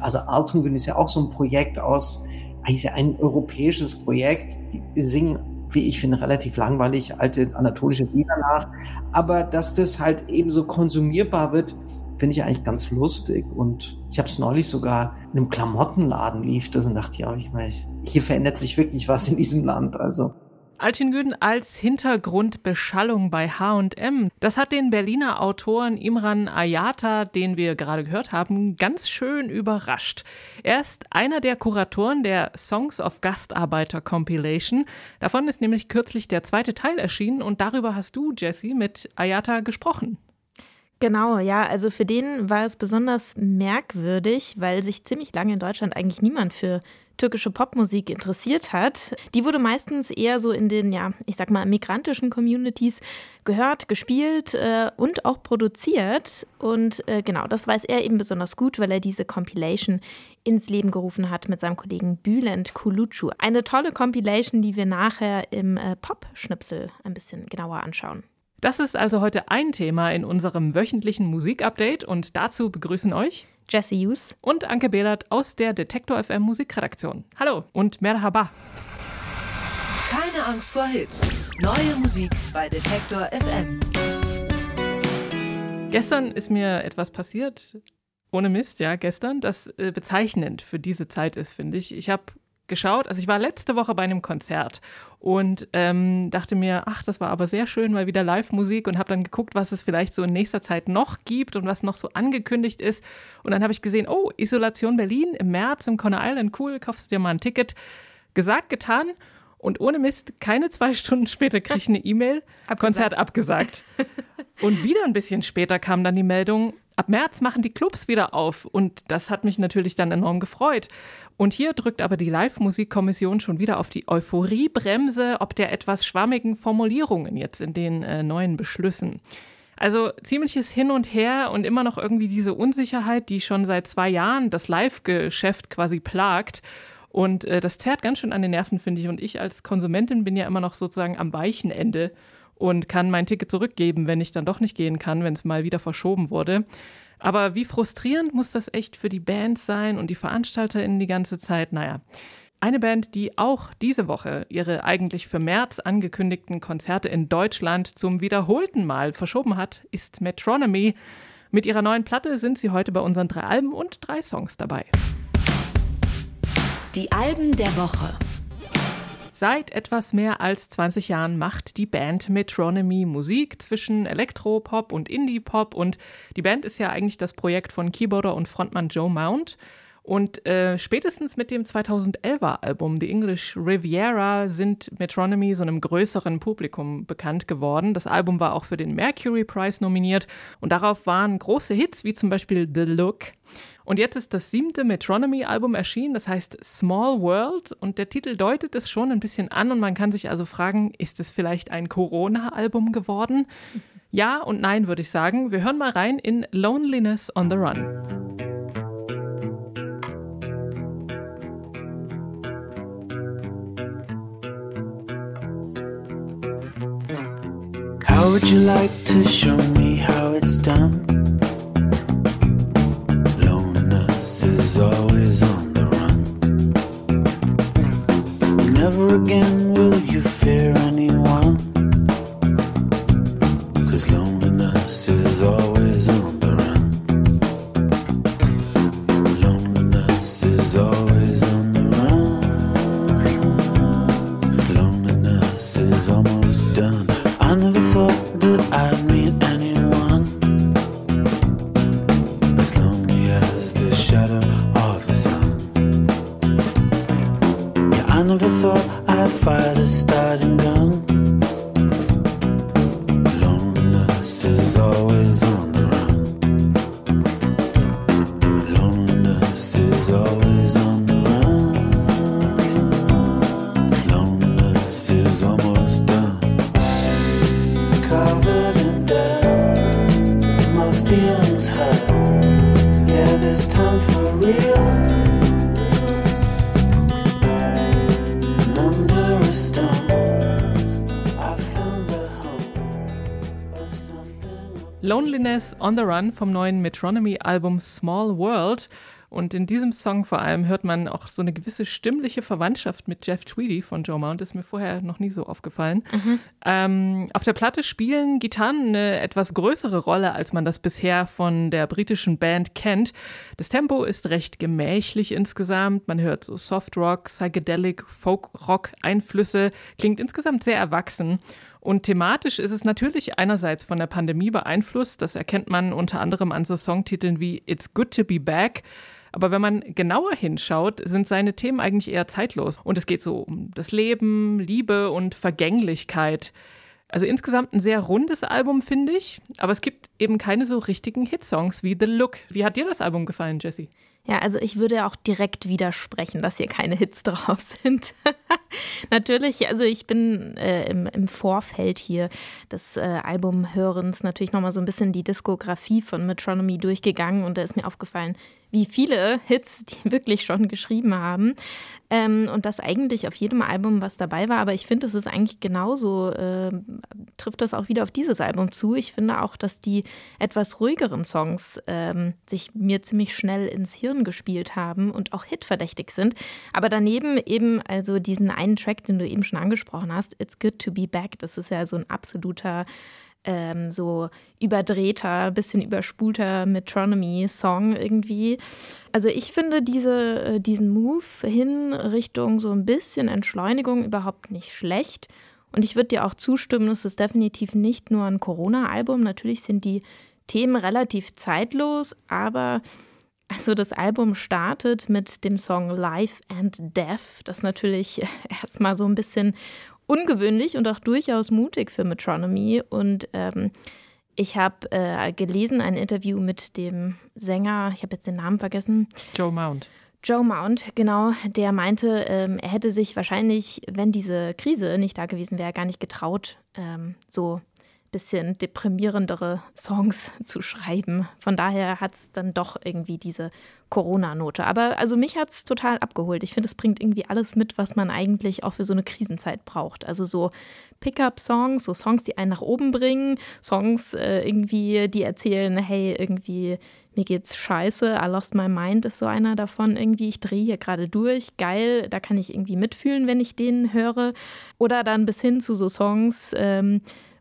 Also Altungen ist ja auch so ein Projekt aus, eigentlich ein europäisches Projekt. Die singen, wie ich finde, relativ langweilig alte anatolische Lieder nach. Aber dass das halt eben so konsumierbar wird, finde ich eigentlich ganz lustig. Und ich habe es neulich sogar in einem Klamottenladen lief das und dachte, ja, ich meine, hier verändert sich wirklich was in diesem Land. Also Altingüden als Hintergrundbeschallung bei H&M. Das hat den Berliner Autoren Imran Ayata, den wir gerade gehört haben, ganz schön überrascht. Er ist einer der Kuratoren der Songs of Gastarbeiter Compilation. Davon ist nämlich kürzlich der zweite Teil erschienen und darüber hast du, Jesse, mit Ayata gesprochen. Genau, ja, also für den war es besonders merkwürdig, weil sich ziemlich lange in Deutschland eigentlich niemand für türkische Popmusik interessiert hat. Die wurde meistens eher so in den, ja, ich sag mal, migrantischen Communities gehört, gespielt äh, und auch produziert. Und äh, genau, das weiß er eben besonders gut, weil er diese Compilation ins Leben gerufen hat mit seinem Kollegen Bülent Kulucu. Eine tolle Compilation, die wir nachher im äh, Pop-Schnipsel ein bisschen genauer anschauen. Das ist also heute ein Thema in unserem wöchentlichen Musikupdate und dazu begrüßen euch Jesse Hughes und Anke Behlert aus der Detektor FM Musikredaktion. Hallo und Merhaba. Keine Angst vor Hits. Neue Musik bei Detektor FM. Gestern ist mir etwas passiert, ohne Mist, ja, gestern, das äh, bezeichnend für diese Zeit ist, finde ich. Ich habe geschaut. Also ich war letzte Woche bei einem Konzert und ähm, dachte mir, ach, das war aber sehr schön, mal wieder Live-Musik und habe dann geguckt, was es vielleicht so in nächster Zeit noch gibt und was noch so angekündigt ist. Und dann habe ich gesehen, oh, Isolation Berlin im März im Conner Island, cool, kaufst du dir mal ein Ticket. Gesagt, getan. Und ohne Mist, keine zwei Stunden später kriege ich eine E-Mail, Konzert abgesagt. und wieder ein bisschen später kam dann die Meldung, Ab März machen die Clubs wieder auf und das hat mich natürlich dann enorm gefreut. Und hier drückt aber die Live-Musikkommission schon wieder auf die Euphoriebremse ob der etwas schwammigen Formulierungen jetzt in den äh, neuen Beschlüssen. Also ziemliches Hin und Her und immer noch irgendwie diese Unsicherheit, die schon seit zwei Jahren das Live-Geschäft quasi plagt. Und äh, das zerrt ganz schön an den Nerven, finde ich. Und ich als Konsumentin bin ja immer noch sozusagen am weichen Ende und kann mein Ticket zurückgeben, wenn ich dann doch nicht gehen kann, wenn es mal wieder verschoben wurde. Aber wie frustrierend muss das echt für die Bands sein und die VeranstalterInnen die ganze Zeit? Naja. Eine Band, die auch diese Woche ihre eigentlich für März angekündigten Konzerte in Deutschland zum wiederholten Mal verschoben hat, ist Metronomy. Mit ihrer neuen Platte sind sie heute bei unseren drei Alben und drei Songs dabei. Die Alben der Woche. Seit etwas mehr als 20 Jahren macht die Band Metronomy Musik zwischen Elektropop und Indie-Pop und die Band ist ja eigentlich das Projekt von Keyboarder und Frontmann Joe Mount. Und äh, spätestens mit dem 2011er Album The English Riviera sind Metronomy so einem größeren Publikum bekannt geworden. Das Album war auch für den Mercury Prize nominiert und darauf waren große Hits wie zum Beispiel The Look. Und jetzt ist das siebte Metronomy-Album erschienen, das heißt Small World und der Titel deutet es schon ein bisschen an und man kann sich also fragen, ist es vielleicht ein Corona-Album geworden? Ja und nein, würde ich sagen. Wir hören mal rein in Loneliness on the Run. How would you like to show me how it's done? again Loneliness on the Run vom neuen Metronomy-Album Small World. Und in diesem Song vor allem hört man auch so eine gewisse stimmliche Verwandtschaft mit Jeff Tweedy von Joe Mount. Ist mir vorher noch nie so aufgefallen. Mhm. Ähm, auf der Platte spielen Gitarren eine etwas größere Rolle, als man das bisher von der britischen Band kennt. Das Tempo ist recht gemächlich insgesamt. Man hört so Soft Rock, Psychedelic, Folk Rock Einflüsse. Klingt insgesamt sehr erwachsen. Und thematisch ist es natürlich einerseits von der Pandemie beeinflusst. Das erkennt man unter anderem an so Songtiteln wie It's Good to Be Back. Aber wenn man genauer hinschaut, sind seine Themen eigentlich eher zeitlos. Und es geht so um das Leben, Liebe und Vergänglichkeit. Also insgesamt ein sehr rundes Album, finde ich. Aber es gibt eben keine so richtigen Hitsongs wie The Look. Wie hat dir das Album gefallen, Jessie? Ja, also ich würde auch direkt widersprechen, dass hier keine Hits drauf sind. natürlich, also ich bin äh, im, im, Vorfeld hier des äh, Albumhörens natürlich nochmal so ein bisschen die Diskografie von Metronomy durchgegangen und da ist mir aufgefallen, wie viele Hits die wirklich schon geschrieben haben. Ähm, und das eigentlich auf jedem Album, was dabei war. Aber ich finde, es ist eigentlich genauso, äh, trifft das auch wieder auf dieses Album zu. Ich finde auch, dass die etwas ruhigeren Songs ähm, sich mir ziemlich schnell ins Hirn gespielt haben und auch hitverdächtig sind. Aber daneben eben also diesen einen Track, den du eben schon angesprochen hast, It's Good to Be Back. Das ist ja so ein absoluter ähm, so überdrehter, bisschen überspulter Metronomy-Song irgendwie. Also ich finde diese, äh, diesen Move hin Richtung so ein bisschen Entschleunigung überhaupt nicht schlecht. Und ich würde dir auch zustimmen, es ist definitiv nicht nur ein Corona-Album. Natürlich sind die Themen relativ zeitlos, aber also das Album startet mit dem Song Life and Death, das natürlich erstmal so ein bisschen ungewöhnlich und auch durchaus mutig für Metronomy. Und ähm, ich habe äh, gelesen ein Interview mit dem Sänger, ich habe jetzt den Namen vergessen. Joe Mount. Joe Mount, genau, der meinte, ähm, er hätte sich wahrscheinlich, wenn diese Krise nicht da gewesen wäre, gar nicht getraut, ähm, so bisschen deprimierendere Songs zu schreiben. Von daher hat es dann doch irgendwie diese Corona-Note. Aber also mich hat es total abgeholt. Ich finde, es bringt irgendwie alles mit, was man eigentlich auch für so eine Krisenzeit braucht. Also so Pickup-Songs, so Songs, die einen nach oben bringen, Songs äh, irgendwie, die erzählen, hey, irgendwie mir geht's scheiße, I lost my mind ist so einer davon irgendwie, ich drehe hier gerade durch, geil, da kann ich irgendwie mitfühlen, wenn ich den höre. Oder dann bis hin zu so Songs, ähm,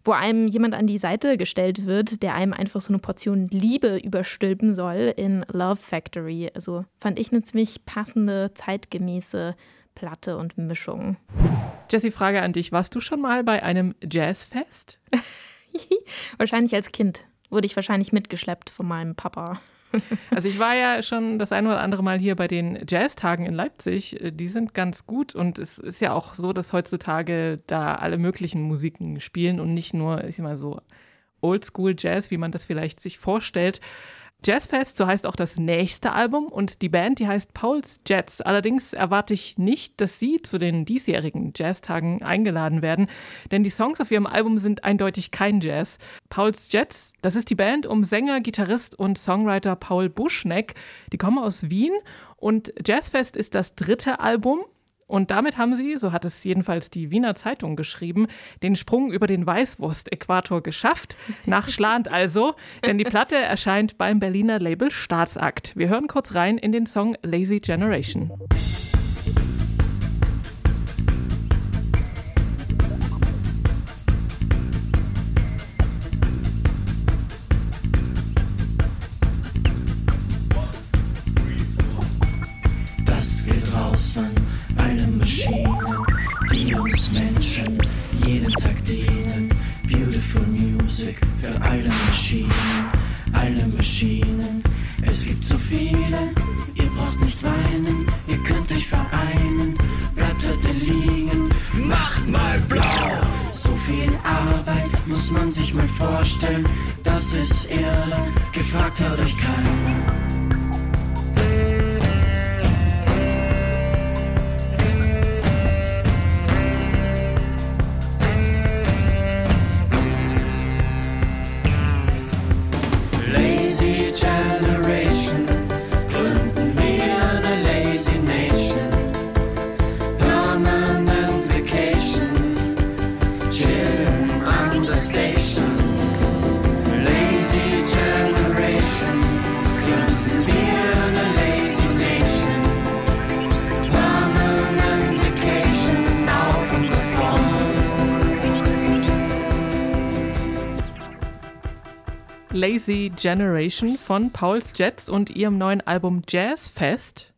wo einem jemand an die Seite gestellt wird, der einem einfach so eine Portion Liebe überstülpen soll in Love Factory. Also fand ich eine ziemlich passende, zeitgemäße Platte und Mischung. Jessie, Frage an dich. Warst du schon mal bei einem Jazzfest? wahrscheinlich als Kind. Wurde ich wahrscheinlich mitgeschleppt von meinem Papa. Also ich war ja schon das ein oder andere Mal hier bei den Jazztagen in Leipzig. Die sind ganz gut und es ist ja auch so, dass heutzutage da alle möglichen Musiken spielen und nicht nur, ich sag mal so, Oldschool Jazz, wie man das vielleicht sich vorstellt. Jazzfest, so heißt auch das nächste Album und die Band, die heißt Pauls Jets. Allerdings erwarte ich nicht, dass sie zu den diesjährigen Jazztagen eingeladen werden, denn die Songs auf ihrem Album sind eindeutig kein Jazz. Pauls Jets, das ist die Band um Sänger, Gitarrist und Songwriter Paul Buschneck. Die kommen aus Wien und Jazzfest ist das dritte Album und damit haben sie, so hat es jedenfalls die Wiener Zeitung geschrieben, den Sprung über den Weißwurst-Äquator geschafft. Nach Schland also, denn die Platte erscheint beim Berliner Label Staatsakt. Wir hören kurz rein in den Song Lazy Generation. Music für alle Maschinen, alle Maschinen. Es gibt so viele, ihr braucht nicht weinen, ihr könnt euch vereinen. Bleibt heute liegen, macht mal blau. So viel Arbeit muss man sich mal vorstellen, das ist irre, gefragt hat euch keiner. Lazy Generation von Paul's Jets und ihrem neuen Album Jazz Fest.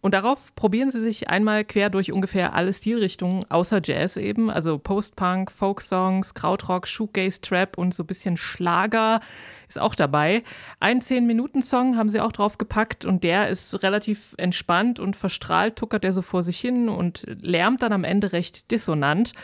Und darauf probieren sie sich einmal quer durch ungefähr alle Stilrichtungen, außer Jazz eben, also Post-Punk, Folk-Songs, Krautrock, Shoegaze, Trap und so ein bisschen Schlager ist auch dabei. Ein 10-Minuten-Song haben sie auch drauf gepackt und der ist relativ entspannt und verstrahlt, tuckert er so vor sich hin und lärmt dann am Ende recht dissonant.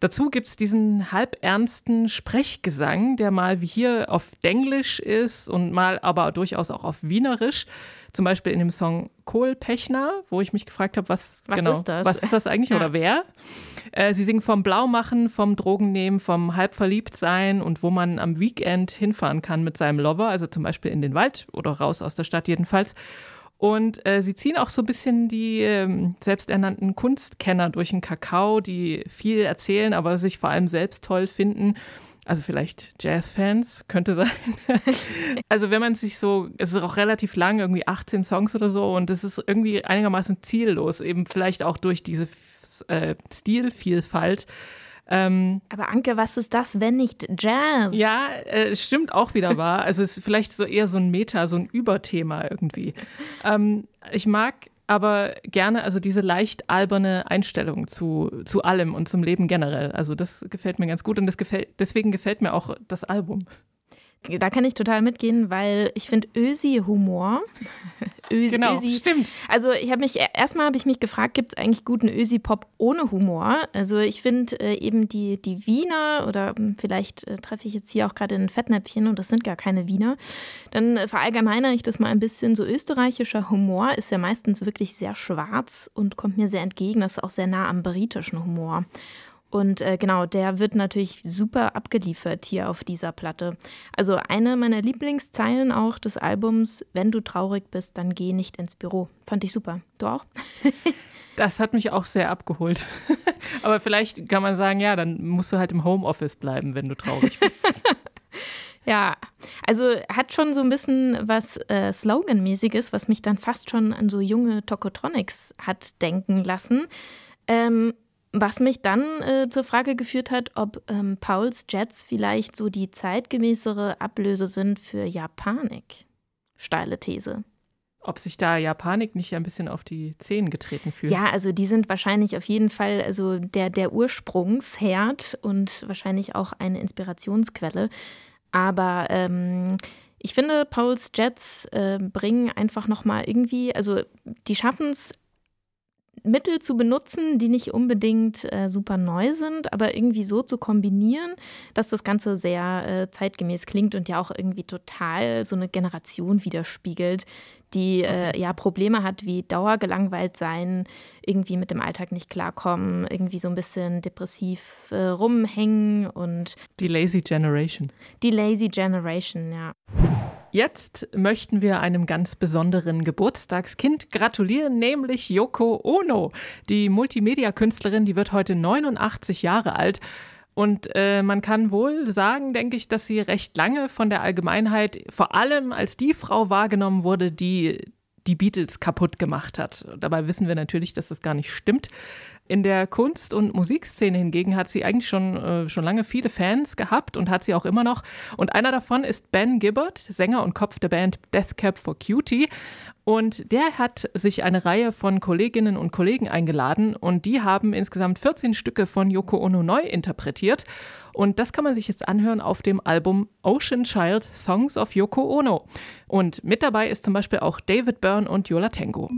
Dazu gibt es diesen halbernsten Sprechgesang, der mal wie hier auf Denglisch ist und mal aber durchaus auch auf Wienerisch. Zum Beispiel in dem Song Kohlpechner, wo ich mich gefragt habe, was, Was genau, ist das? was ist das eigentlich Ja. oder wer? Äh, sie singen vom Blaumachen, vom Drogennehmen, vom Halbverliebtsein und wo man am Weekend hinfahren kann mit seinem Lover, also zum Beispiel in den Wald oder raus aus der Stadt jedenfalls. Und äh, sie ziehen auch so ein bisschen die ähm, selbsternannten Kunstkenner durch den Kakao, die viel erzählen, aber sich vor allem selbst toll finden. Also vielleicht Jazzfans, könnte sein. also wenn man sich so, es ist auch relativ lang, irgendwie 18 Songs oder so, und es ist irgendwie einigermaßen ziellos, eben vielleicht auch durch diese äh, Stilvielfalt. Ähm, Aber Anke, was ist das, wenn nicht Jazz? ja, äh, stimmt auch wieder wahr. Also es ist vielleicht so eher so ein Meta, so ein Überthema irgendwie. Ähm, ich mag aber gerne also diese leicht alberne Einstellung zu, zu allem und zum Leben generell. Also das gefällt mir ganz gut und das gefällt, deswegen gefällt mir auch das Album. Da kann ich total mitgehen, weil ich finde Ösi-Humor. Ösi, Genau, Ösi, stimmt. Also ich habe mich erstmal habe ich mich gefragt, gibt es eigentlich guten Ösi-Pop ohne Humor? Also ich finde äh, eben die, die Wiener oder hm, vielleicht äh, treffe ich jetzt hier auch gerade ein Fettnäpfchen und das sind gar keine Wiener. Dann äh, verallgemeinere ich das mal ein bisschen. So österreichischer Humor ist ja meistens wirklich sehr schwarz und kommt mir sehr entgegen. Das ist auch sehr nah am britischen Humor. Und äh, genau, der wird natürlich super abgeliefert hier auf dieser Platte. Also eine meiner Lieblingszeilen auch des Albums, wenn du traurig bist, dann geh nicht ins Büro. Fand ich super. Du auch? Das hat mich auch sehr abgeholt. aber vielleicht kann man sagen, ja, dann musst du halt im Homeoffice bleiben, wenn du traurig bist. Ja, also hat schon so ein bisschen was äh, Slogan-mäßiges, was mich dann fast schon an so junge Tokotronics hat denken lassen. Ähm, was mich dann äh, zur Frage geführt hat, ob ähm, Pauls Jets vielleicht so die zeitgemäßere Ablöse sind für Japanik. Steile These. Ob sich da Japanik nicht ein bisschen auf die Zehen getreten fühlt. Ja, also die sind wahrscheinlich auf jeden Fall also der, der Ursprungsherd und wahrscheinlich auch eine Inspirationsquelle. Aber ähm, ich finde, Pauls Jets äh, bringen einfach nochmal irgendwie, also die schaffen es, Mittel zu benutzen, die nicht unbedingt äh, super neu sind, aber irgendwie so zu kombinieren, dass das Ganze sehr äh, zeitgemäß klingt und ja auch irgendwie total so eine Generation widerspiegelt, die äh, ja Probleme hat wie Dauergelangweilt sein, irgendwie mit dem Alltag nicht klarkommen, irgendwie so ein bisschen depressiv äh, rumhängen und Die Lazy Generation. die Lazy Generation, ja. Jetzt möchten wir einem ganz besonderen Geburtstagskind gratulieren, nämlich Yoko Ono. Die Multimedia-Künstlerin, die wird heute 89 Jahre alt. Und äh, man kann wohl sagen, denke ich, dass sie recht lange von der Allgemeinheit vor allem als die Frau wahrgenommen wurde, die die Beatles kaputt gemacht hat. Dabei wissen wir natürlich, dass das gar nicht stimmt. In der Kunst- und Musikszene hingegen hat sie eigentlich schon, äh, schon lange viele Fans gehabt und hat sie auch immer noch. Und einer davon ist Ben Gibbard, Sänger und Kopf der Band Death Cab for Cutie. Und der hat sich eine Reihe von Kolleginnen und Kollegen eingeladen und die haben insgesamt 14 Stücke von Yoko Ono neu interpretiert. Und das kann man sich jetzt anhören auf dem Album Ocean Child Songs of Yoko Ono. Und mit dabei ist zum Beispiel auch David Byrne und Yola Tango.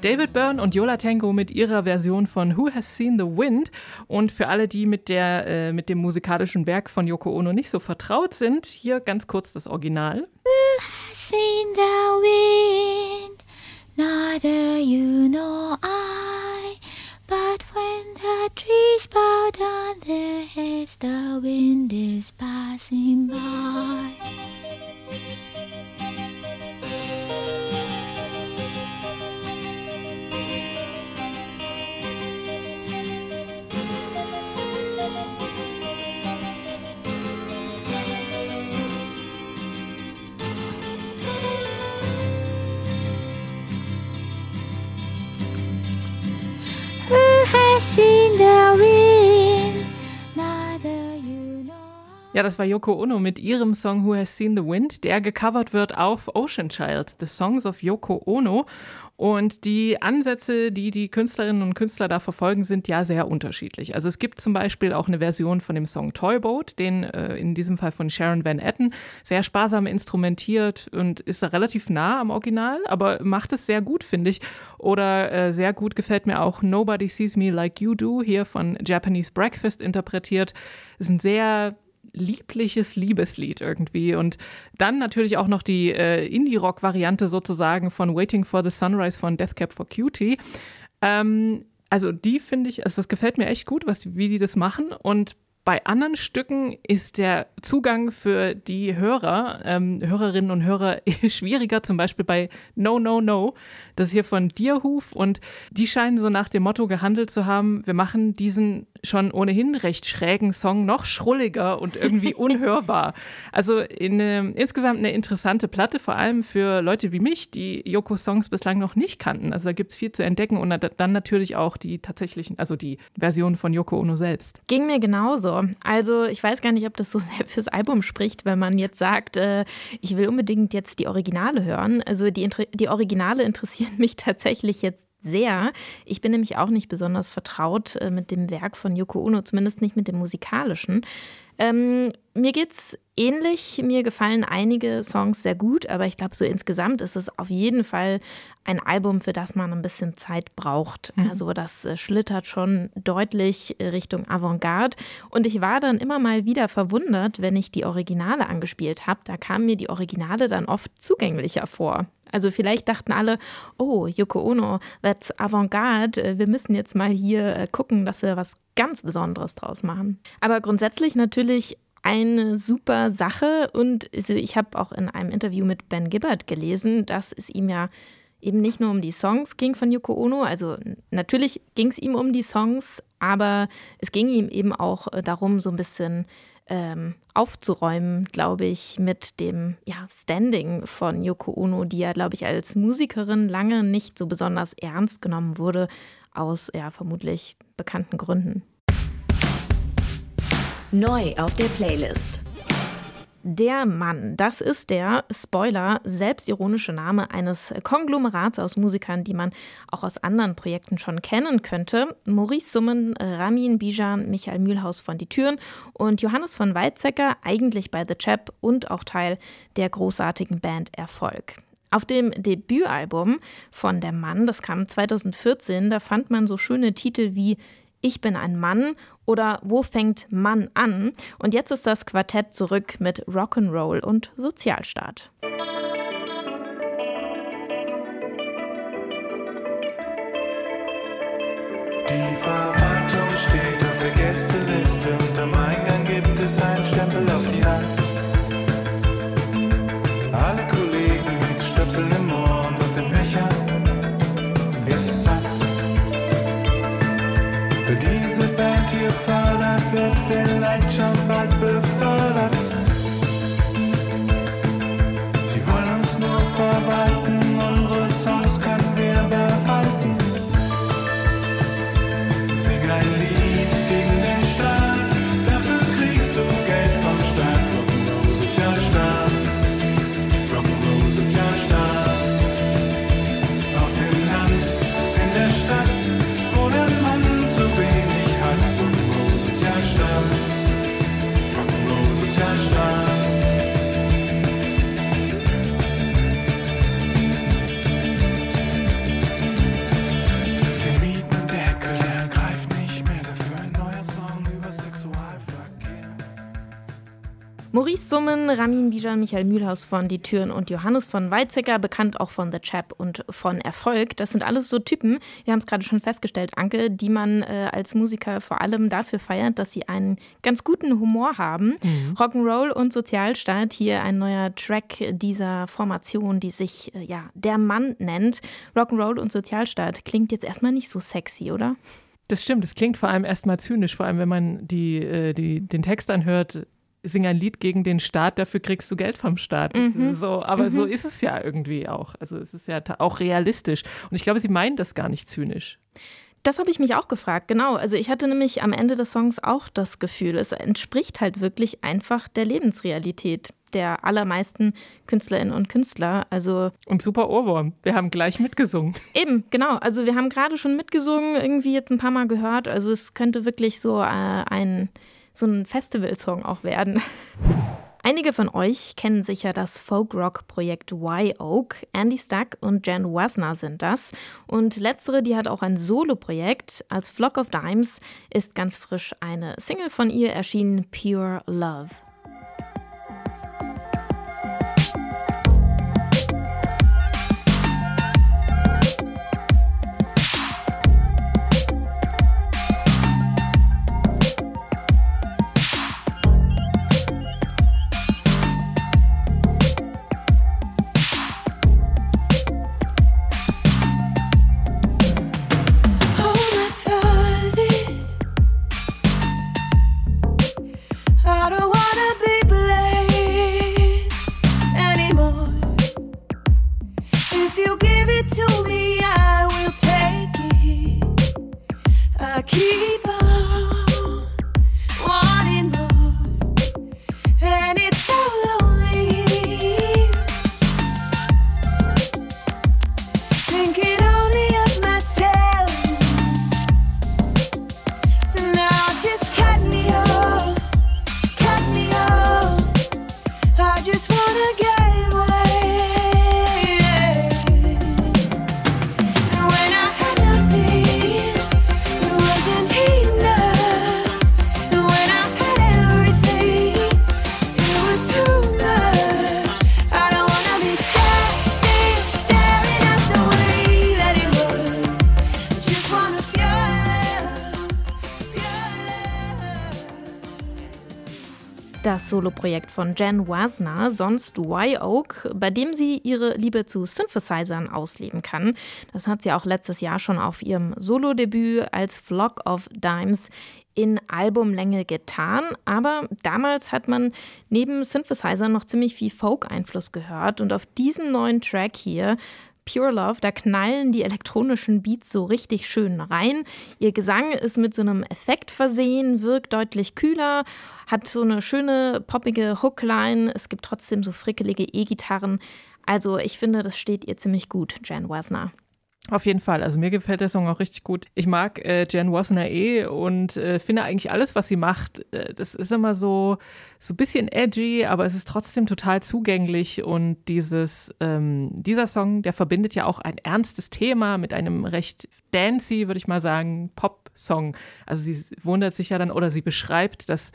David Byrne und Yola Tango mit ihrer Version von Who Has Seen the Wind. Und für alle, die mit, der, äh, mit dem musikalischen Werk von Yoko Ono nicht so vertraut sind, hier ganz kurz das Original. Who has seen the wind? Neither you nor I. But when the trees bow down their heads, the wind is passing by. Ja, das war Yoko Ono mit ihrem Song Who Has Seen the Wind, der gecovert wird auf Ocean Child, The Songs of Yoko Ono. Und die Ansätze, die die Künstlerinnen und Künstler da verfolgen, sind ja sehr unterschiedlich. Also es gibt zum Beispiel auch eine Version von dem Song Toyboat, den äh, in diesem Fall von Sharon Van Etten, sehr sparsam instrumentiert und ist relativ nah am Original, aber macht es sehr gut, finde ich. Oder äh, sehr gut gefällt mir auch Nobody Sees Me Like You Do, hier von Japanese Breakfast interpretiert. Ist ein sehr liebliches Liebeslied irgendwie. Und dann natürlich auch noch die äh, Indie-Rock-Variante sozusagen von Waiting for the Sunrise von Death Cab for Cutie. Ähm, also die finde ich, also das gefällt mir echt gut, was, wie die das machen. Und bei anderen Stücken ist der Zugang für die Hörer, ähm, Hörerinnen und Hörer schwieriger, zum Beispiel bei No, No, No. Das ist hier von Dierhuf und die scheinen so nach dem Motto gehandelt zu haben, wir machen diesen schon ohnehin recht schrägen Song noch schrulliger und irgendwie unhörbar. Also in, ähm, insgesamt eine interessante Platte, vor allem für Leute wie mich, die Yoko-Songs bislang noch nicht kannten. Also da gibt es viel zu entdecken und dann natürlich auch die tatsächlichen, also die Version von Yoko Ono selbst. Ging mir genauso. Also ich weiß gar nicht, ob das so sehr fürs Album spricht, wenn man jetzt sagt, äh, ich will unbedingt jetzt die Originale hören. Also die, die Originale interessieren mich tatsächlich jetzt sehr. Ich bin nämlich auch nicht besonders vertraut äh, mit dem Werk von Yoko Ono, zumindest nicht mit dem musikalischen. Ähm, mir geht's ähnlich. Mir gefallen einige Songs sehr gut, aber ich glaube, so insgesamt ist es auf jeden Fall ein Album, für das man ein bisschen Zeit braucht. Also das äh, schlittert schon deutlich Richtung Avantgarde. Und ich war dann immer mal wieder verwundert, wenn ich die Originale angespielt habe. Da kamen mir die Originale dann oft zugänglicher vor. Also vielleicht dachten alle, oh, Yoko Ono, that's Avantgarde. Äh, Wir müssen jetzt mal hier äh, gucken, dass wir was ganz Besonderes draus machen. Aber grundsätzlich natürlich eine super Sache. Und also ich habe auch in einem Interview mit Ben Gibbard gelesen, dass es ihm ja eben nicht nur um die Songs ging von Yoko Ono, also natürlich ging es ihm um die Songs, aber es ging ihm eben auch äh, darum, so ein bisschen ähm, aufzuräumen, glaube ich, mit dem ja, Standing von Yoko Ono, die ja, glaube ich, als Musikerin lange nicht so besonders ernst genommen wurde, aus ja vermutlich bekannten Gründen. Neu auf der Playlist. Der Mann, das ist der Spoiler, selbstironische Name eines Konglomerats aus Musikern, die man auch aus anderen Projekten schon kennen könnte. Maurice Summen, Ramin Bijan, Michael Mühlhaus von Die Türen und Johannes von Weizsäcker, eigentlich bei The Chap und auch Teil der großartigen Band Erfolg. Auf dem Debütalbum von Der Mann, das kam 2014, da fand man so schöne Titel wie Ich bin ein Mann oder Wo fängt Mann an? Und jetzt ist das Quartett zurück mit Rock'n'Roll und Sozialstaat. Die Verwaltung Summen, Ramin Bijan, Michael Mühlhaus von Die Türen und Johannes von Weizsäcker, bekannt auch von The Chap und von Erfolg. Das sind alles so Typen, wir haben es gerade schon festgestellt, Anke, die man äh, als Musiker vor allem dafür feiert, dass sie einen ganz guten Humor haben. Mhm. Rock'n'Roll und Sozialstaat, hier ein neuer Track dieser Formation, die sich äh, ja Der Mann nennt. Rock'n'Roll und Sozialstaat klingt jetzt erstmal nicht so sexy, oder? Das stimmt, es klingt vor allem erstmal zynisch, vor allem wenn man die, äh, die, den Text anhört sing ein Lied gegen den Staat, dafür kriegst du Geld vom Staat. Mhm. So, aber mhm. so ist es ja irgendwie auch. Also es ist ja auch realistisch. Und ich glaube, sie meinen das gar nicht zynisch. Das habe ich mich auch gefragt, genau. Also ich hatte nämlich am Ende des Songs auch das Gefühl, es entspricht halt wirklich einfach der Lebensrealität der allermeisten Künstlerinnen und Künstler. Also und super Ohrwurm. Wir haben gleich mitgesungen. Eben, genau. Also wir haben gerade schon mitgesungen, irgendwie jetzt ein paar Mal gehört. Also es könnte wirklich so äh, ein so ein Festivalsong auch werden. Einige von euch kennen sicher das Folk-Rock-Projekt Y-Oak. Andy Stuck und Jan Wasner sind das. Und letztere, die hat auch ein Solo-Projekt. Als Flock of Dimes ist ganz frisch eine Single von ihr erschienen, Pure Love. Soloprojekt von Jen Wasner, sonst Y-Oak, bei dem sie ihre Liebe zu Synthesizern ausleben kann. Das hat sie auch letztes Jahr schon auf ihrem Solodebüt als Flock of Dimes in Albumlänge getan. Aber damals hat man neben Synthesizern noch ziemlich viel Folk-Einfluss gehört. Und auf diesem neuen Track hier Pure Love, da knallen die elektronischen Beats so richtig schön rein. Ihr Gesang ist mit so einem Effekt versehen, wirkt deutlich kühler, hat so eine schöne poppige Hookline. Es gibt trotzdem so frickelige E-Gitarren. Also ich finde, das steht ihr ziemlich gut, Jan Wasner. Auf jeden Fall. Also mir gefällt der Song auch richtig gut. Ich mag äh, Jan Wasner eh und äh, finde eigentlich alles, was sie macht, äh, das ist immer so so ein bisschen edgy, aber es ist trotzdem total zugänglich und dieses ähm, dieser Song, der verbindet ja auch ein ernstes Thema mit einem recht dancy, würde ich mal sagen, Pop-Song. Also sie wundert sich ja dann oder sie beschreibt, dass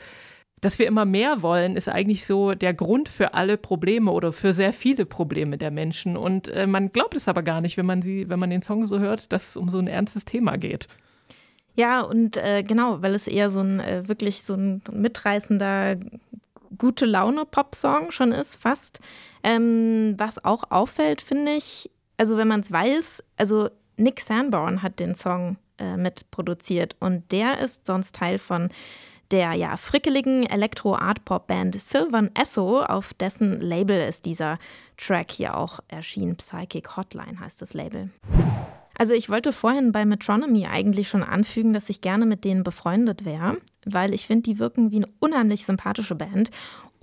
dass wir immer mehr wollen, ist eigentlich so der Grund für alle Probleme oder für sehr viele Probleme der Menschen. Und äh, man glaubt es aber gar nicht, wenn man sie, wenn man den Song so hört, dass es um so ein ernstes Thema geht. Ja, und äh, genau, weil es eher so ein äh, wirklich so ein mitreißender, gute Laune-Pop-Song schon ist, fast. Ähm, was auch auffällt, finde ich, also wenn man es weiß, also Nick Sanborn hat den Song äh, mitproduziert und der ist sonst Teil von der ja frickeligen Elektro-Art-Pop-Band Sylvan Esso, auf dessen Label ist dieser Track hier auch erschienen. Psychic Hotline heißt das Label. Also ich wollte vorhin bei Metronomy eigentlich schon anfügen, dass ich gerne mit denen befreundet wäre, weil ich finde, die wirken wie eine unheimlich sympathische Band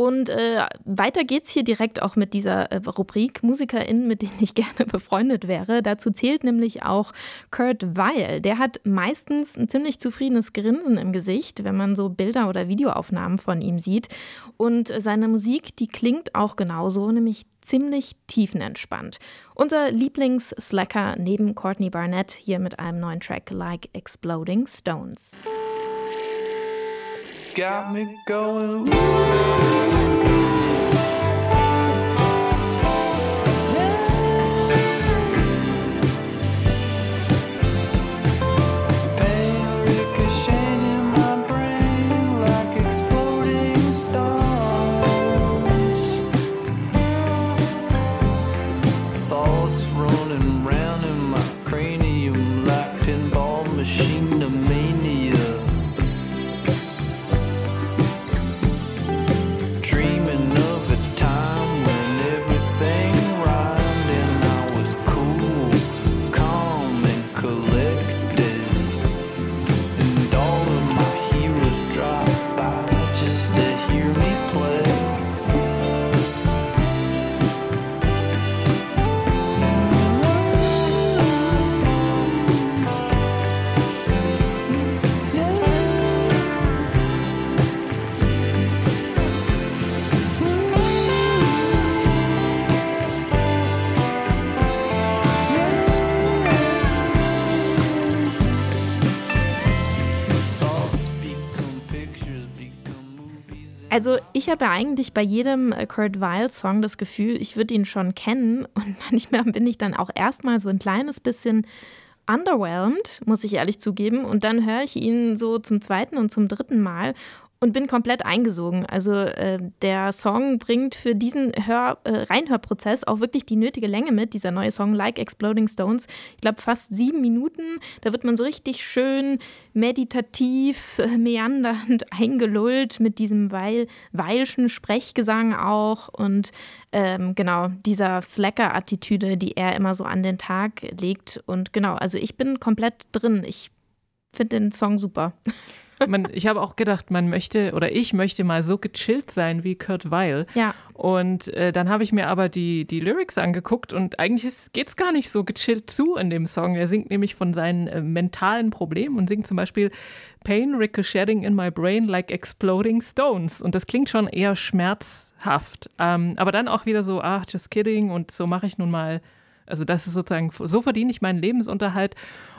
und äh, weiter geht's hier direkt auch mit dieser äh, Rubrik MusikerInnen, mit denen ich gerne befreundet wäre. Dazu zählt nämlich auch Kurt Weil. Der hat meistens ein ziemlich zufriedenes Grinsen im Gesicht, wenn man so Bilder oder Videoaufnahmen von ihm sieht. Und seine Musik, die klingt auch genauso, nämlich ziemlich tiefenentspannt. Unser Lieblings-Slacker neben Courtney Barnett hier mit einem neuen Track Like Exploding Stones. Got me going. Ooh. Also ich habe ja eigentlich bei jedem äh, Kurt Weill-Song das Gefühl, ich würde ihn schon kennen und manchmal bin ich dann auch erstmal so ein kleines bisschen underwhelmed, muss ich ehrlich zugeben. Und dann höre ich ihn so zum zweiten und zum dritten Mal und bin komplett eingesogen. Also äh, der Song bringt für diesen Hör, äh, Reinhörprozess auch wirklich die nötige Länge mit, dieser neue Song Like Exploding Stones. Ich glaube fast sieben Minuten. Da wird man so richtig schön meditativ, äh, meandernd eingelullt mit diesem Weil, Weilschen Sprechgesang auch und ähm, genau dieser Slacker-Attitüde, die er immer so an den Tag legt. Und genau, also ich bin komplett drin. Ich finde den Song super. Man, ich habe auch gedacht, man möchte oder ich möchte mal so gechillt sein wie Kurt Weil. Ja. Und äh, dann habe ich mir aber die, die Lyrics angeguckt und eigentlich geht es gar nicht so gechillt zu in dem Song. Er singt nämlich von seinen äh, mentalen Problemen und singt zum Beispiel Pain ricocheting in my brain like exploding stones. Und das klingt schon eher schmerzhaft. Ähm, aber dann auch wieder so, ach, just kidding und so mache ich nun mal also das ist sozusagen, so verdiene ich meinen Lebensunterhalt.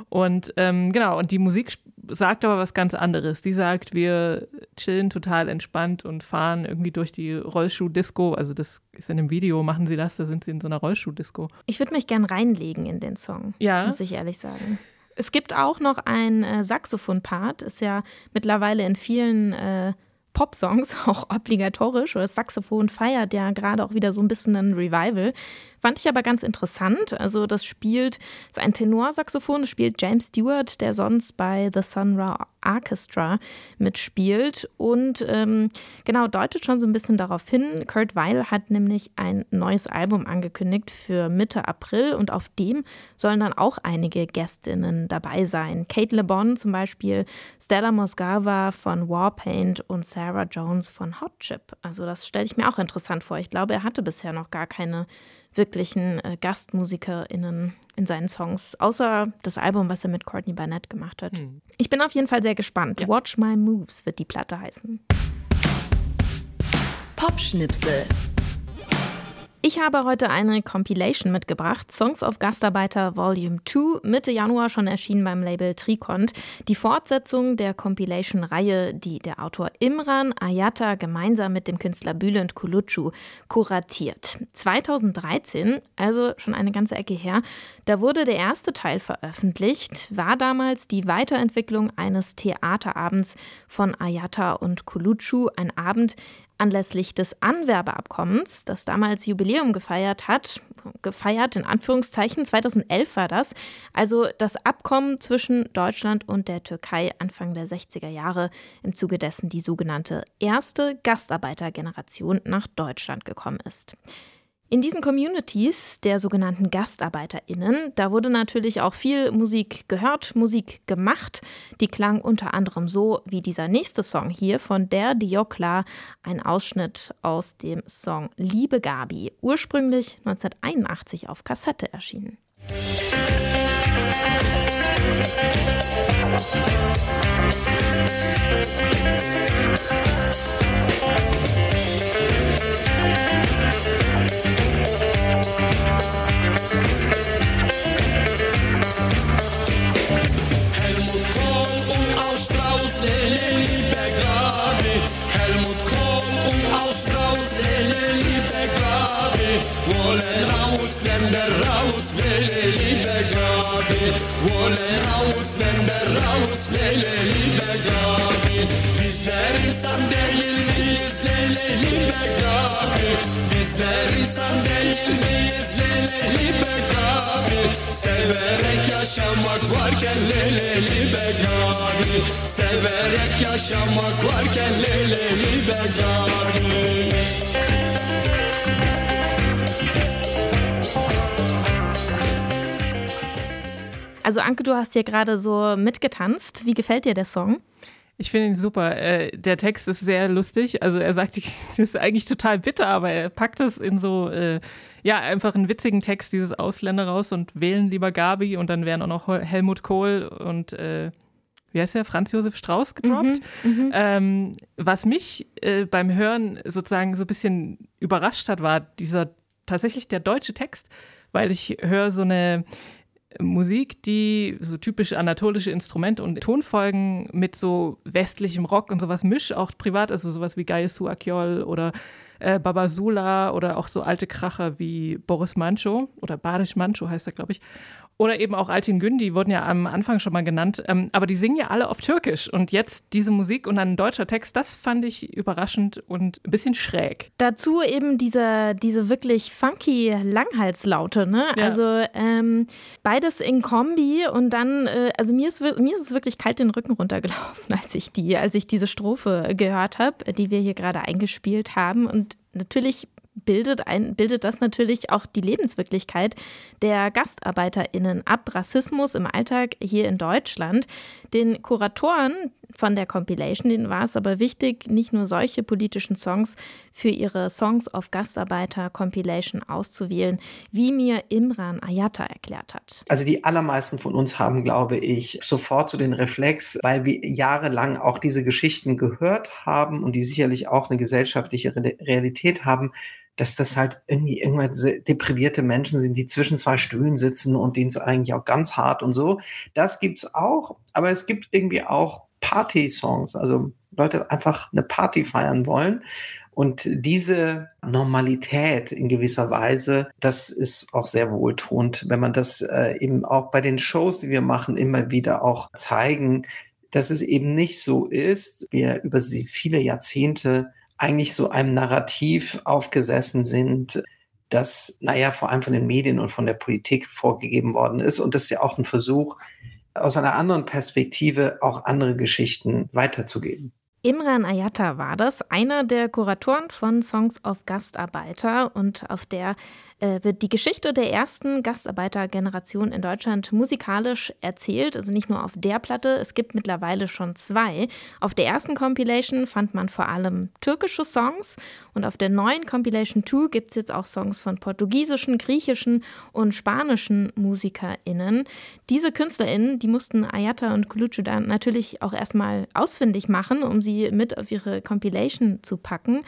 Und ähm, genau, und die Musik sagt aber was ganz anderes. Die sagt, wir chillen total entspannt und fahren irgendwie durch die Rollschuh-Disco. Also das ist in dem Video, machen sie das, da sind sie in so einer Rollschuh-Disco. Ich würde mich gern reinlegen in den Song, Ja. muss ich ehrlich sagen. Es gibt auch noch ein äh, Saxophon-Part, ist ja mittlerweile in vielen äh, Pop-Songs auch obligatorisch. Oder das Saxophon feiert ja gerade auch wieder so ein bisschen ein Revival. Fand ich aber ganz interessant. Also, das spielt, ist ein Tenorsaxophon, das spielt James Stewart, der sonst bei The Sun Ra Orchestra mitspielt. Und ähm, genau, deutet schon so ein bisschen darauf hin. Kurt Weil hat nämlich ein neues Album angekündigt für Mitte April und auf dem sollen dann auch einige Gästinnen dabei sein. Kate Le Bon zum Beispiel, Stella Mosgava von Warpaint und Sarah Jones von Hot Chip. Also, das stelle ich mir auch interessant vor. Ich glaube, er hatte bisher noch gar keine wirklichen äh, GastmusikerInnen in seinen Songs, außer das Album, was er mit Courtney Barnett gemacht hat. Hm. Ich bin auf jeden Fall sehr gespannt. Ja. Watch My Moves wird die Platte heißen. Popschnipsel. Ich habe heute eine Compilation mitgebracht, Songs of Gastarbeiter Volume 2, Mitte Januar schon erschienen beim Label Tricont. Die Fortsetzung der Compilation-Reihe, die der Autor Imran Ayata gemeinsam mit dem Künstler Bülent Kulucu kuratiert. 2013, also schon eine ganze Ecke her, da wurde der erste Teil veröffentlicht, war damals die Weiterentwicklung eines Theaterabends von Ayata und Kulucu, ein Abend, anlässlich des Anwerbeabkommens, das damals Jubiläum gefeiert hat, gefeiert in Anführungszeichen, 2011 war das, also das Abkommen zwischen Deutschland und der Türkei Anfang der 60er Jahre, im Zuge dessen die sogenannte erste Gastarbeitergeneration nach Deutschland gekommen ist. In diesen Communities der sogenannten GastarbeiterInnen, da wurde natürlich auch viel Musik gehört, Musik gemacht. Die klang unter anderem so wie dieser nächste Song hier von der Diokla, ein Ausschnitt aus dem Song Liebe Gabi, ursprünglich 1981 auf Kassette erschienen. Helmut Wollen raus, Länder raus, lele, liebe Gabi. Bizler insan değil miyiz, lele, liebe Gabi. Bizler insan değil miyiz, lele, libe Gabi. Severek yaşamak varken lele libe Gabi. Severek yaşamak varken lele libe Gabi. Also Anke, du hast hier gerade so mitgetanzt. Wie gefällt dir der Song? Ich finde ihn super. Äh, der Text ist sehr lustig. Also er sagt, das ist eigentlich total bitter, aber er packt es in so, äh, ja, einfach einen witzigen Text, dieses Ausländer raus und wählen lieber Gabi und dann wären auch noch Helmut Kohl und äh, wie heißt der, Franz Josef Strauß gedroppt. Ähm, was mich beim Hören sozusagen so ein bisschen überrascht hat, war dieser tatsächlich der deutsche Text, weil ich höre so eine Musik, die so typische anatolische Instrumente und Tonfolgen mit so westlichem Rock und sowas misch, auch privat, also sowas wie Gaisu Akiol oder äh, Babasula oder auch so alte Kracher wie Boris Mancho oder Barisch Mancho heißt er, glaube ich. Oder eben auch Altin Gün, die wurden ja am Anfang schon mal genannt. Ähm, aber die singen ja alle auf Türkisch. Und jetzt diese Musik und ein deutscher Text, das fand ich überraschend und ein bisschen schräg. Dazu eben diese, diese wirklich funky Langhalslaute. Ne? Ja. Also ähm, beides in Kombi. Und dann, äh, also mir ist, mir ist es wirklich kalt den Rücken runtergelaufen, als ich, die, als ich diese Strophe gehört habe, die wir hier gerade eingespielt haben. Und natürlich bildet, ein, bildet das natürlich auch die Lebenswirklichkeit der GastarbeiterInnen ab. Rassismus im Alltag hier in Deutschland. Den Kuratoren von der Compilation, denen war es aber wichtig, nicht nur solche politischen Songs für ihre Songs of Gastarbeiter Compilation auszuwählen, wie mir Imran Ayata erklärt hat. Also die allermeisten von uns haben, glaube ich, sofort so den Reflex, weil wir jahrelang auch diese Geschichten gehört haben und die sicherlich auch eine gesellschaftliche Re Realität haben, dass das halt irgendwie irgendwann deprivierte Menschen sind, die zwischen zwei Stühlen sitzen und denen es eigentlich auch ganz hart und so. Das gibt's auch, aber es gibt irgendwie auch Party-Songs, also Leute einfach eine Party feiern wollen. Und diese Normalität in gewisser Weise, das ist auch sehr wohltuend, wenn man das äh, eben auch bei den Shows, die wir machen, immer wieder auch zeigen, dass es eben nicht so ist, wir über viele Jahrzehnte eigentlich so einem Narrativ aufgesessen sind, das, naja, vor allem von den Medien und von der Politik vorgegeben worden ist. Und das ist ja auch ein Versuch, aus einer anderen Perspektive auch andere Geschichten weiterzugeben. Imran Ayata war das, einer der Kuratoren von Songs of Gastarbeiter und auf der wird die Geschichte der ersten Gastarbeitergeneration in Deutschland musikalisch erzählt, also nicht nur auf der Platte, es gibt mittlerweile schon zwei. Auf der ersten Compilation fand man vor allem türkische Songs und auf der neuen Compilation 2 gibt es jetzt auch Songs von portugiesischen, griechischen und spanischen MusikerInnen. Diese KünstlerInnen, die mussten Ayata und Kulucu dann natürlich auch erstmal ausfindig machen, um sie mit auf ihre Compilation zu packen.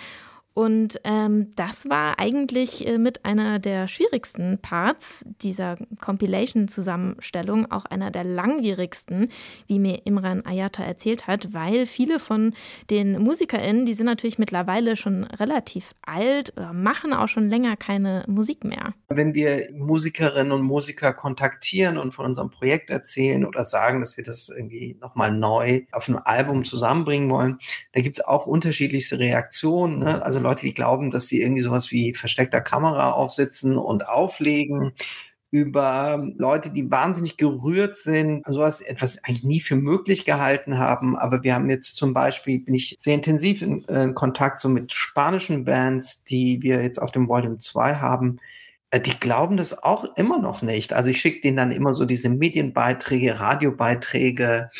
Und ähm, das war eigentlich äh, mit einer der schwierigsten Parts dieser Compilation-Zusammenstellung, auch einer der langwierigsten, wie mir Imran Ayata erzählt hat, weil viele von den MusikerInnen, die sind natürlich mittlerweile schon relativ alt oder machen auch schon länger keine Musik mehr. Wenn wir Musikerinnen und Musiker kontaktieren und von unserem Projekt erzählen oder sagen, dass wir das irgendwie nochmal neu auf einem Album zusammenbringen wollen, da gibt es auch unterschiedlichste Reaktionen. Ne? Also Leute, die glauben, dass sie irgendwie sowas wie versteckter Kamera aufsitzen und auflegen über Leute, die wahnsinnig gerührt sind, sowas etwas eigentlich nie für möglich gehalten haben. Aber wir haben jetzt zum Beispiel, bin ich sehr intensiv in, äh, in Kontakt so mit spanischen Bands, die wir jetzt auf dem Volume 2 haben. Äh, Die glauben das auch immer noch nicht. Also ich schicke denen dann immer so diese Medienbeiträge, Radiobeiträge.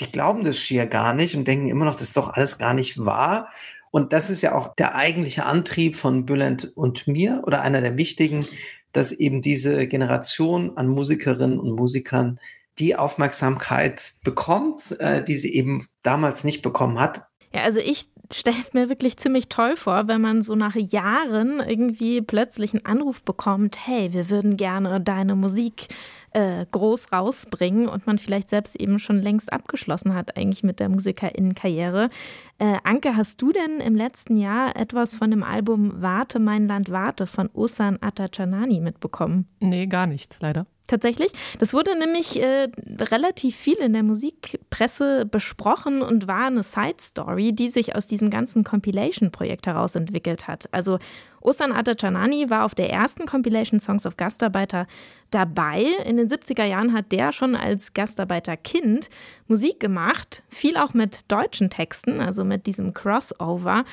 Die glauben das schier gar nicht und denken immer noch, das ist doch alles gar nicht wahr. Und das ist ja auch der eigentliche Antrieb von Bülent und mir oder einer der wichtigen, dass eben diese Generation an Musikerinnen und Musikern die Aufmerksamkeit bekommt, äh, die sie eben damals nicht bekommen hat. Ja, also ich stelle es mir wirklich ziemlich toll vor, wenn man so nach Jahren irgendwie plötzlich einen Anruf bekommt, hey, wir würden gerne deine Musik äh, groß rausbringen und man vielleicht selbst eben schon längst abgeschlossen hat eigentlich mit der Musikerinnenkarriere. Äh, Anke, hast du denn im letzten Jahr etwas von dem Album Warte, mein Land, warte von Osan Atacanani mitbekommen? Nee, gar nichts, leider. Tatsächlich. Das wurde nämlich äh, relativ viel in der Musikpresse besprochen und war eine Side Story, die sich aus diesem ganzen Compilation-Projekt heraus entwickelt hat. Also Osan Atacanani war auf der ersten Compilation Songs of Gastarbeiter dabei. In den 70er Jahren hat der schon als Gastarbeiterkind Musik gemacht, viel auch mit deutschen Texten, also mit diesem Crossover.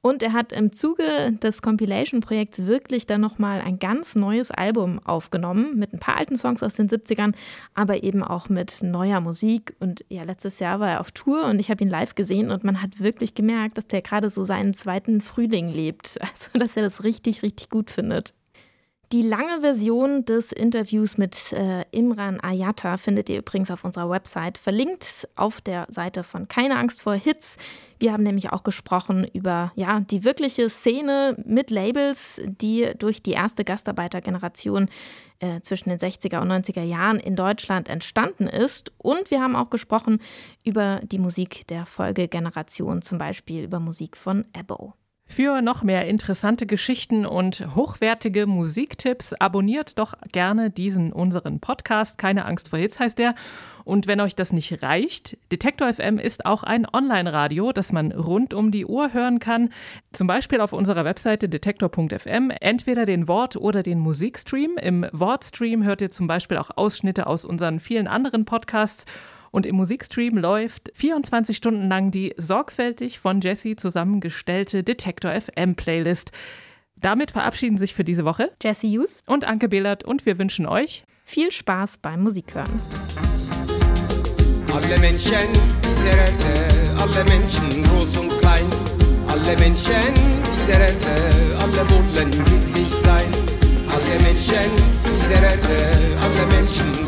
Und er hat im Zuge des Compilation-Projekts wirklich dann nochmal ein ganz neues Album aufgenommen, mit ein paar alten Songs aus den 70ern, aber eben auch mit neuer Musik. Und ja, letztes Jahr war er auf Tour und ich habe ihn live gesehen und man hat wirklich gemerkt, dass der gerade so seinen zweiten Frühling lebt. Also, dass er das richtig, richtig gut findet. Die lange Version des Interviews mit äh, Imran Ayata findet ihr übrigens auf unserer Website verlinkt auf der Seite von Keine Angst vor Hits. Wir haben nämlich auch gesprochen über ja, die wirkliche Szene mit Labels, die durch die erste Gastarbeitergeneration äh, zwischen den 60er und 90er Jahren in Deutschland entstanden ist. Und wir haben auch gesprochen über die Musik der Folgegeneration, zum Beispiel über Musik von Ebbo. Für noch mehr interessante Geschichten und hochwertige Musiktipps abonniert doch gerne diesen unseren Podcast. Keine Angst vor Hits heißt der. Und wenn euch das nicht reicht, Detektor FM ist auch ein Online-Radio, das man rund um die Uhr hören kann. Zum Beispiel auf unserer Webseite detektor.fm entweder den Wort- oder den Musikstream. Im Wortstream hört ihr zum Beispiel auch Ausschnitte aus unseren vielen anderen Podcasts. Und im Musikstream läuft 24 Stunden lang die sorgfältig von Jesse zusammengestellte Detektor FM Playlist. Damit verabschieden sich für diese Woche Jesse Hughes und Anke Behlert und wir wünschen euch viel Spaß beim Musikhören. Alle Menschen dieser Erde, alle Menschen groß und klein, alle Menschen dieser Erde, alle wollen glücklich sein. Alle Menschen dieser Erde, alle Menschen